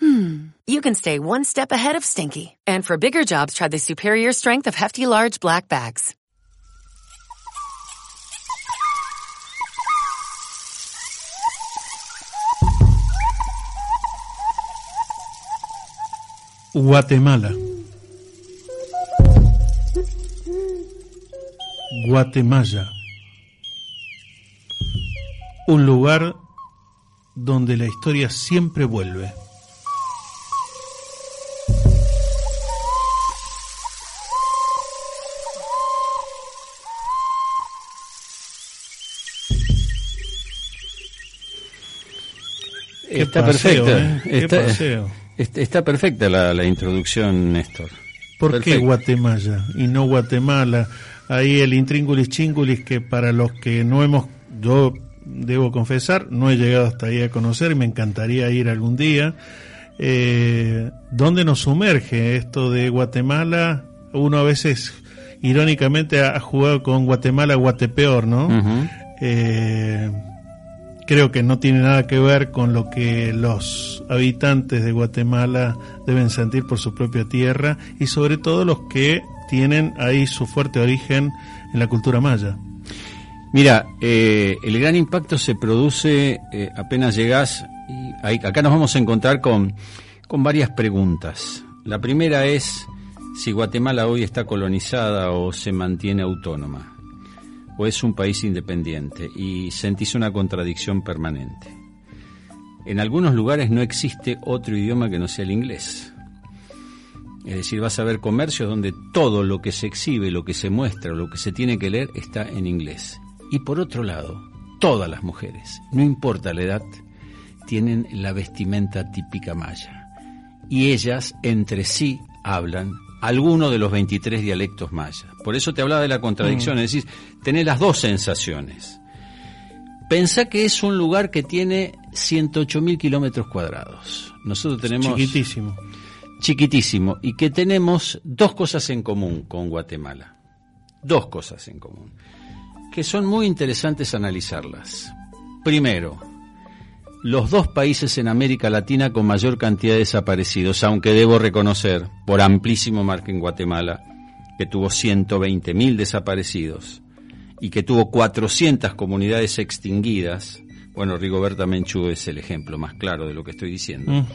hmm, you can stay one step ahead of stinky. And for bigger jobs, try the superior strength of Hefty Large Black Bags. Guatemala. Guatemala. Un lugar donde la historia siempre vuelve. Está paseo, perfecta. ¿eh? Qué Está, paseo. está- está perfecta la, la introducción, Néstor. ¿Por qué. Guatemala y no Guatemala? Ahí el intríngulis chingulis que para los que no hemos, yo debo confesar, no he llegado hasta ahí a conocer y me encantaría ir algún día. Eh, ¿Dónde nos sumerge esto de Guatemala? Uno a veces irónicamente ha jugado con Guatemala Guatepeor, ¿no? Eh, creo que no tiene nada que ver con lo que los habitantes de Guatemala deben sentir por su propia tierra y sobre todo los que tienen ahí su fuerte origen en la cultura maya. Mira, eh, el gran impacto se produce eh, apenas llegas y acá nos vamos a encontrar con, con varias preguntas. La primera es si Guatemala hoy está colonizada o se mantiene autónoma o es un país independiente y sentís una contradicción permanente. En algunos lugares no existe otro idioma que no sea el inglés. Es decir, vas a ver comercios donde todo lo que se exhibe, lo que se muestra, lo que se tiene que leer está en inglés. Y por otro lado, todas las mujeres, no importa la edad, tienen la vestimenta típica maya. Y ellas entre sí hablan alguno de los 23 dialectos mayas. Por eso te hablaba de la contradicción, es decir, tenés las dos sensaciones. Pensá que es un lugar que tiene 108.000 kilómetros cuadrados. Nosotros tenemos Chiquitísimo. chiquitísimo y que tenemos dos cosas en común con Guatemala. Dos cosas en común, que son muy interesantes analizarlas. Primero, los dos países en América Latina con mayor cantidad de desaparecidos, aunque debo reconocer, por amplísimo margen Guatemala, que tuvo 120.000 desaparecidos y que tuvo 400 comunidades extinguidas. Bueno, Rigoberta Menchú es el ejemplo más claro de lo que estoy diciendo.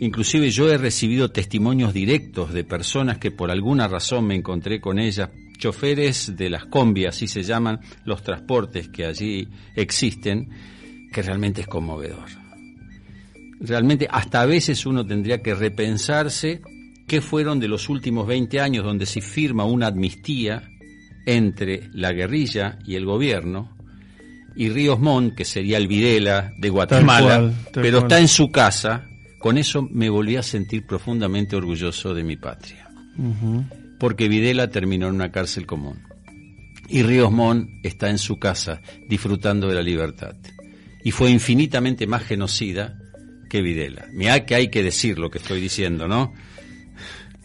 Inclusive yo he recibido testimonios directos de personas que por alguna razón me encontré con ellas, choferes de las combi, así se llaman los transportes que allí existen, que realmente es conmovedor. Realmente hasta a veces uno tendría que repensarse qué fueron de los últimos 20 años donde se firma una amnistía entre la guerrilla y el gobierno, y Ríos Montt, que sería el Videla de Guatemala, cual, tal pero cual. está en su casa, con eso me volví a sentir profundamente orgulloso de mi patria. Ujú. Porque Videla terminó en una cárcel común. Y Ríos Montt está en su casa, disfrutando de la libertad. Y fue infinitamente más genocida que Videla. Mirá que hay que decir lo que estoy diciendo, ¿no?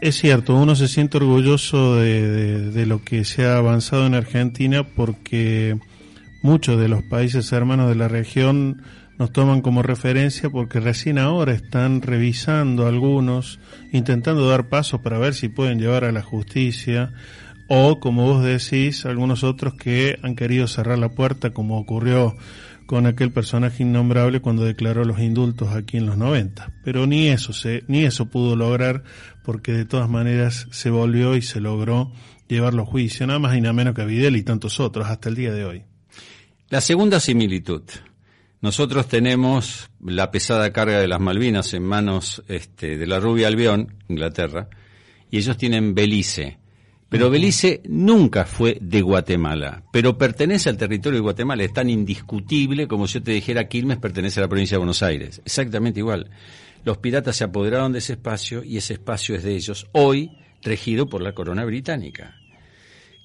Es cierto, uno se siente orgulloso de, de- de lo que se ha avanzado en Argentina porque muchos de los países hermanos de la región nos toman como referencia porque recién ahora están revisando algunos, intentando dar pasos para ver si pueden llevar a la justicia o, como vos decís, algunos otros que han querido cerrar la puerta como ocurrió con aquel personaje innombrable cuando declaró los indultos aquí en los 90. Pero ni eso se, ni eso pudo lograr porque de todas maneras se volvió y se logró llevarlo a juicio, nada más y nada menos que a Videl y tantos otros hasta el día de hoy. La segunda similitud. Nosotros tenemos la pesada carga de las Malvinas en manos este, de la rubia Albión, Inglaterra, y ellos tienen Belice. Pero Belice nunca fue de Guatemala, pero pertenece al territorio de Guatemala, es tan indiscutible como si yo te dijera Quilmes pertenece a la provincia de Buenos Aires, exactamente igual. Los piratas se apoderaron de ese espacio y ese espacio es de ellos, hoy regido por la corona británica.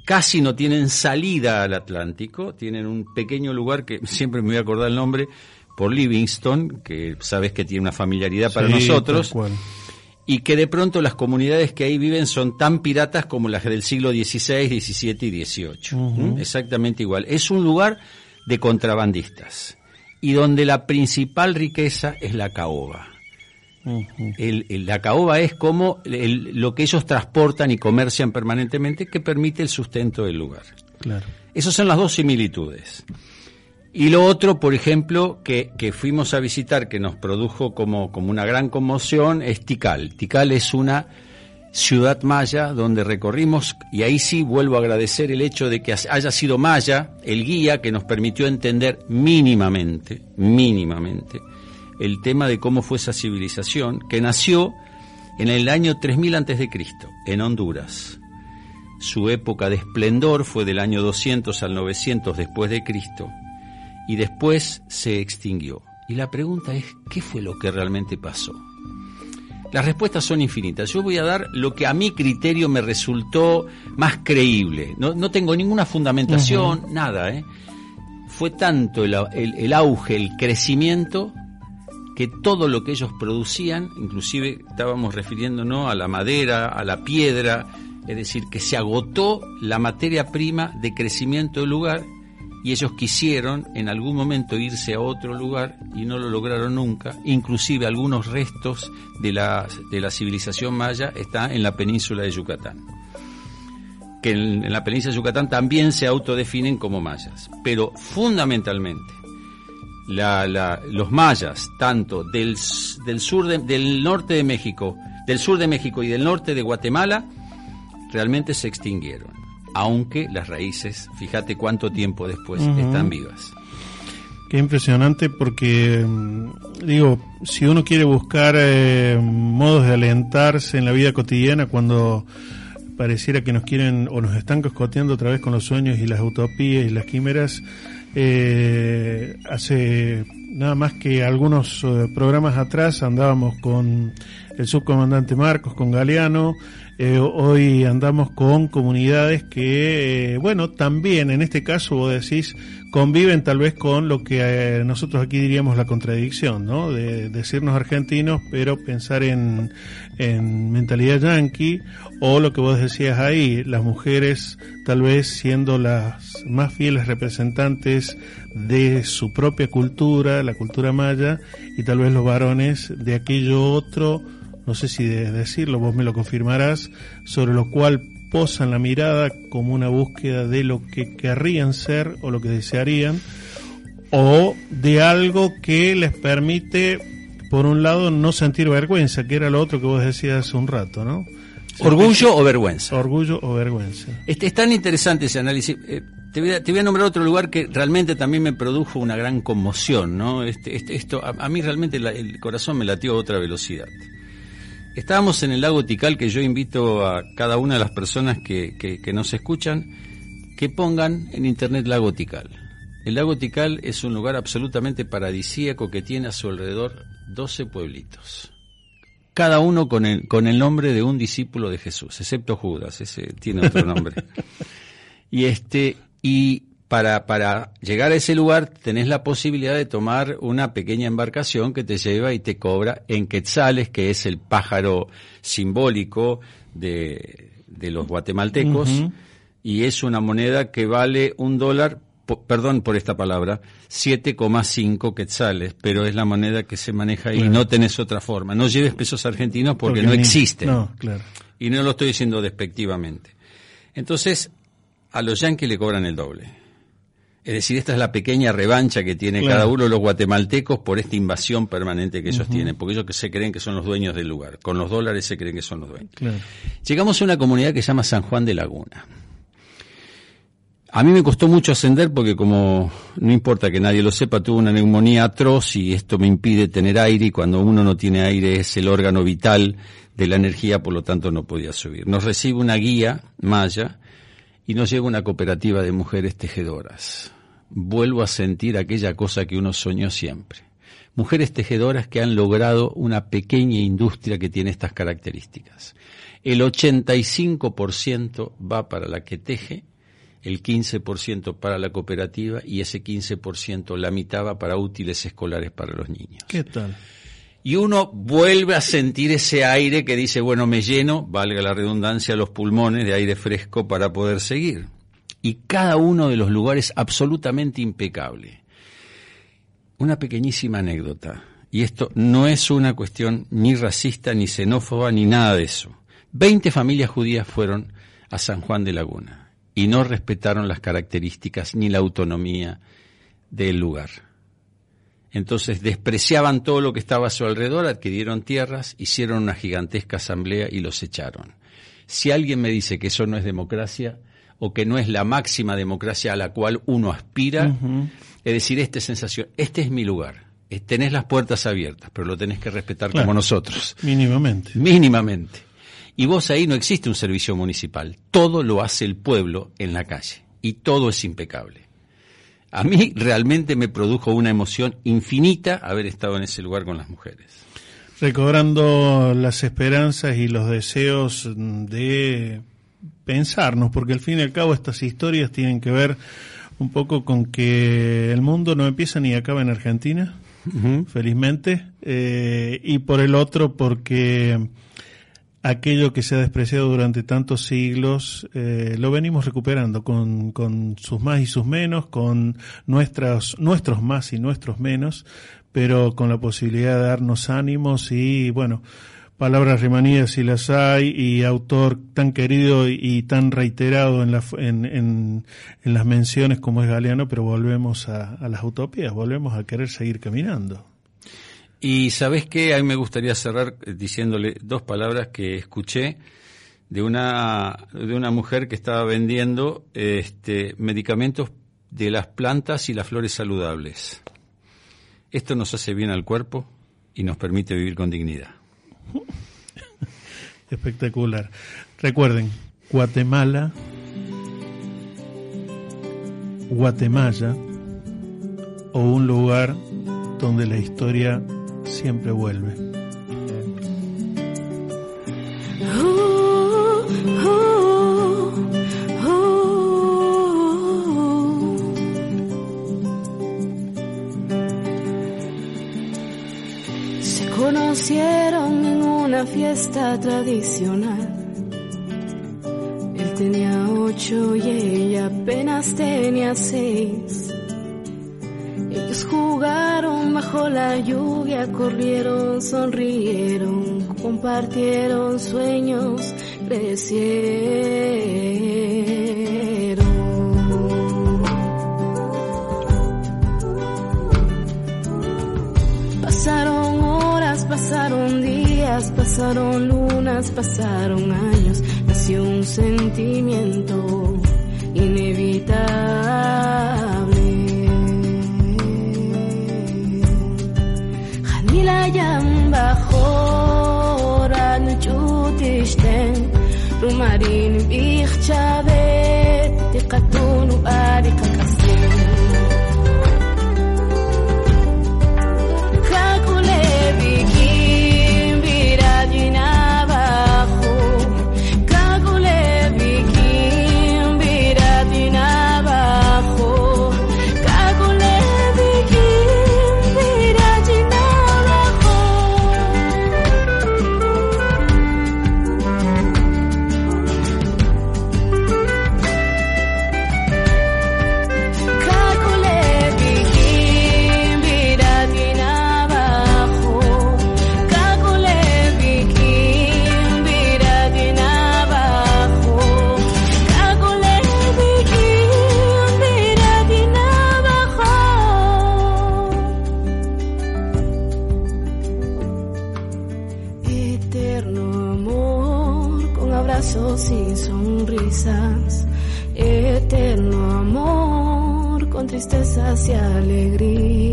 casi no tienen salida al Atlántico, tienen un pequeño lugar que siempre me voy a acordar el nombre, por Livingston, que sabes que tiene una familiaridad para Sí, nosotros, tal cual. Y que de pronto las comunidades que ahí viven son tan piratas como las del siglo XVI, XVII y XVIII. ¿Mm? Exactamente igual. Es un lugar de contrabandistas y donde la principal riqueza es la caoba. Ujú. El- el- la caoba es como el- lo que ellos transportan y comercian permanentemente que permite el sustento del lugar. Claro. Esas son las dos similitudes. Y lo otro, por ejemplo, que, que fuimos a visitar, que nos produjo como, como una gran conmoción, es Tikal. Tikal es una ciudad maya donde recorrimos, y ahí sí vuelvo a agradecer el hecho de que haya sido maya el guía que nos permitió entender mínimamente, mínimamente, el tema de cómo fue esa civilización, que nació en el año 3000 antes de Cristo, en Honduras. Su época de esplendor fue del año 200 al 900 después de Cristo y después se extinguió. Y la pregunta es, ¿qué fue lo que realmente pasó? Las respuestas son infinitas. Yo voy a dar lo que a mi criterio me resultó más creíble. No, no tengo ninguna fundamentación, nada. ¿eh? Fue tanto el, el- el auge, el crecimiento, que todo lo que ellos producían, inclusive estábamos refiriéndonos a la madera, a la piedra, es decir, que se agotó la materia prima de crecimiento del lugar y ellos quisieron en algún momento irse a otro lugar y no lo lograron nunca. Inclusive algunos restos de la, de la civilización maya están en la península de Yucatán. Que en, la península de Yucatán también se autodefinen como mayas. Pero fundamentalmente, los mayas, tanto del, del sur de- del norte de México, del sur de México y del norte de Guatemala, realmente se extinguieron. Aunque las raíces, fíjate cuánto tiempo después están vivas. Qué impresionante porque, mm, digo, si uno quiere buscar eh, modos de alentarse en la vida cotidiana cuando pareciera que nos quieren o nos están coscoteando otra vez con los sueños y las utopías y las quimeras, eh, hace nada más que algunos eh, programas atrás andábamos con el subcomandante Marcos, con Galeano, eh, hoy andamos con comunidades que, eh, bueno, también en este caso vos decís, conviven tal vez con lo que eh, nosotros aquí diríamos la contradicción, ¿no? De decirnos argentinos, pero pensar en, en mentalidad yanqui, o lo que vos decías ahí, las mujeres tal vez siendo las más fieles representantes de su propia cultura, la cultura maya, y tal vez los varones de aquello otro, no sé si de decirlo, vos me lo confirmarás, sobre lo cual posan la mirada como una búsqueda de lo que querrían ser o lo que desearían, o de algo que les permite, por un lado, no sentir vergüenza, que era lo otro que vos decías hace un rato, ¿no? ¿Orgullo o vergüenza? Orgullo o vergüenza. Este, es tan interesante ese análisis. Eh, te, voy a, te voy a nombrar otro lugar que realmente también me produjo una gran conmoción, ¿no? Este, este- esto, a, a mí realmente la- el corazón me latió a otra velocidad. Estábamos en el lago Tikal, que yo invito a cada una de las personas que, que- que nos escuchan que pongan en internet lago Tikal. El lago Tikal es un lugar absolutamente paradisíaco que tiene a su alrededor 12 pueblitos cada uno con el, con el nombre de un discípulo de Jesús, excepto Judas, ese tiene otro nombre. y este, y para, para llegar a ese lugar tenés la posibilidad de tomar una pequeña embarcación que te lleva y te cobra en quetzales, que es el pájaro simbólico de, de los guatemaltecos, y es una moneda que vale un dólar, po- perdón por esta palabra, 7,5 quetzales, pero es la moneda que se maneja ahí, Claro. no tenés otra forma. No lleves pesos argentinos porque, no ni- existen. No, claro. Y no lo estoy diciendo despectivamente. Entonces, a los yanquis le cobran el doble. Es decir, esta es la pequeña revancha que tiene Claro. cada uno de los guatemaltecos por esta invasión permanente que ellos tienen, porque ellos que se creen que son los dueños del lugar. Con los dólares se creen que son los dueños. Claro. Llegamos a una comunidad que se llama San Juan de Laguna. A mí me costó mucho ascender porque como no importa que nadie lo sepa, tuve una neumonía atroz y esto me impide tener aire y cuando uno no tiene aire es el órgano vital de la energía, por lo tanto no podía subir. Nos recibe una guía maya y nos llega una cooperativa de mujeres tejedoras. Vuelvo a sentir aquella cosa que uno soñó siempre. Mujeres tejedoras que han logrado una pequeña industria que tiene estas características. El 85% va para la que teje el 15% para la cooperativa y ese 15% la mitad va para útiles escolares para los niños. ¿Qué tal? Y uno vuelve a sentir ese aire que dice, bueno, me lleno, valga la redundancia, los pulmones de aire fresco para poder seguir. Y cada uno de los lugares absolutamente impecable. Una pequeñísima anécdota, y esto no es una cuestión ni racista, ni xenófoba, ni nada de eso. Veinte familias judías fueron a San Juan de Laguna y no respetaron las características ni la autonomía del lugar. Entonces despreciaban todo lo que estaba a su alrededor, adquirieron tierras, hicieron una gigantesca asamblea y los echaron. Si alguien me dice que eso no es democracia o que no es la máxima democracia a la cual uno aspira, es decir, esta sensación, este es mi lugar, eh, tenés las puertas abiertas, pero lo tenés que respetar Claro. como nosotros. Mínimamente. Mínimamente. Y vos ahí no existe un servicio municipal. Todo lo hace el pueblo en la calle. Y todo es impecable. A mí realmente me produjo una emoción infinita haber estado en ese lugar con las mujeres. Recobrando las esperanzas y los deseos de pensarnos, porque al fin y al cabo estas historias tienen que ver un poco con que el mundo no empieza ni acaba en Argentina, felizmente, eh, y por el otro porque aquello que se ha despreciado durante tantos siglos eh, lo venimos recuperando con, con sus más y sus menos, con nuestros, nuestros más y nuestros menos, pero con la posibilidad de darnos ánimos y, bueno, palabras remanías si las hay y autor tan querido y, tan reiterado en, la, en, en, las menciones como es Galeano, pero volvemos a, a las utopías, volvemos a querer seguir caminando. Y sabes qué, a mí me gustaría cerrar diciéndole dos palabras que escuché de una de una mujer que estaba vendiendo este medicamentos de las plantas y las flores saludables. Esto nos hace bien al cuerpo y nos permite vivir con dignidad. Espectacular. Recuerden, Guatemala, Guatemala o un lugar donde la historia siempre vuelve. Se conocieron en una fiesta tradicional. Él tenía ocho y ella apenas tenía seis. Ellos jugaron bajo la lluvia, corrieron, sonrieron, compartieron sueños, crecieron. Pasaron horas, pasaron días, pasaron lunas, pasaron años, nació un sentimiento inevitable. hayan bajoran chutisten rumarin bichchabe tiqatunu arikak abrazos y sonrisas. Eterno amor con tristezas y alegrías.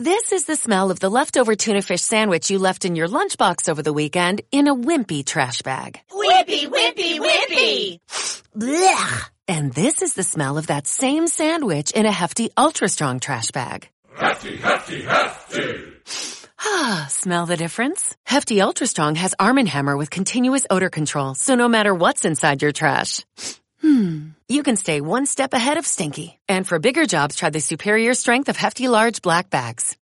This is the smell of the leftover tuna fish sandwich you left in your lunchbox over the weekend in a wimpy trash bag. Whippy, whippy, whippy. Blech! And this is the smell of that same sandwich in a hefty ultra strong trash bag. Hefty, hefty, hefty. Ah, smell the difference? Hefty Ultra Strong has Arm & Hammer with continuous odor control, so no matter what's inside your trash, hmm, you can stay one step ahead of stinky. And for bigger jobs, try the superior strength of Hefty Large Black Bags.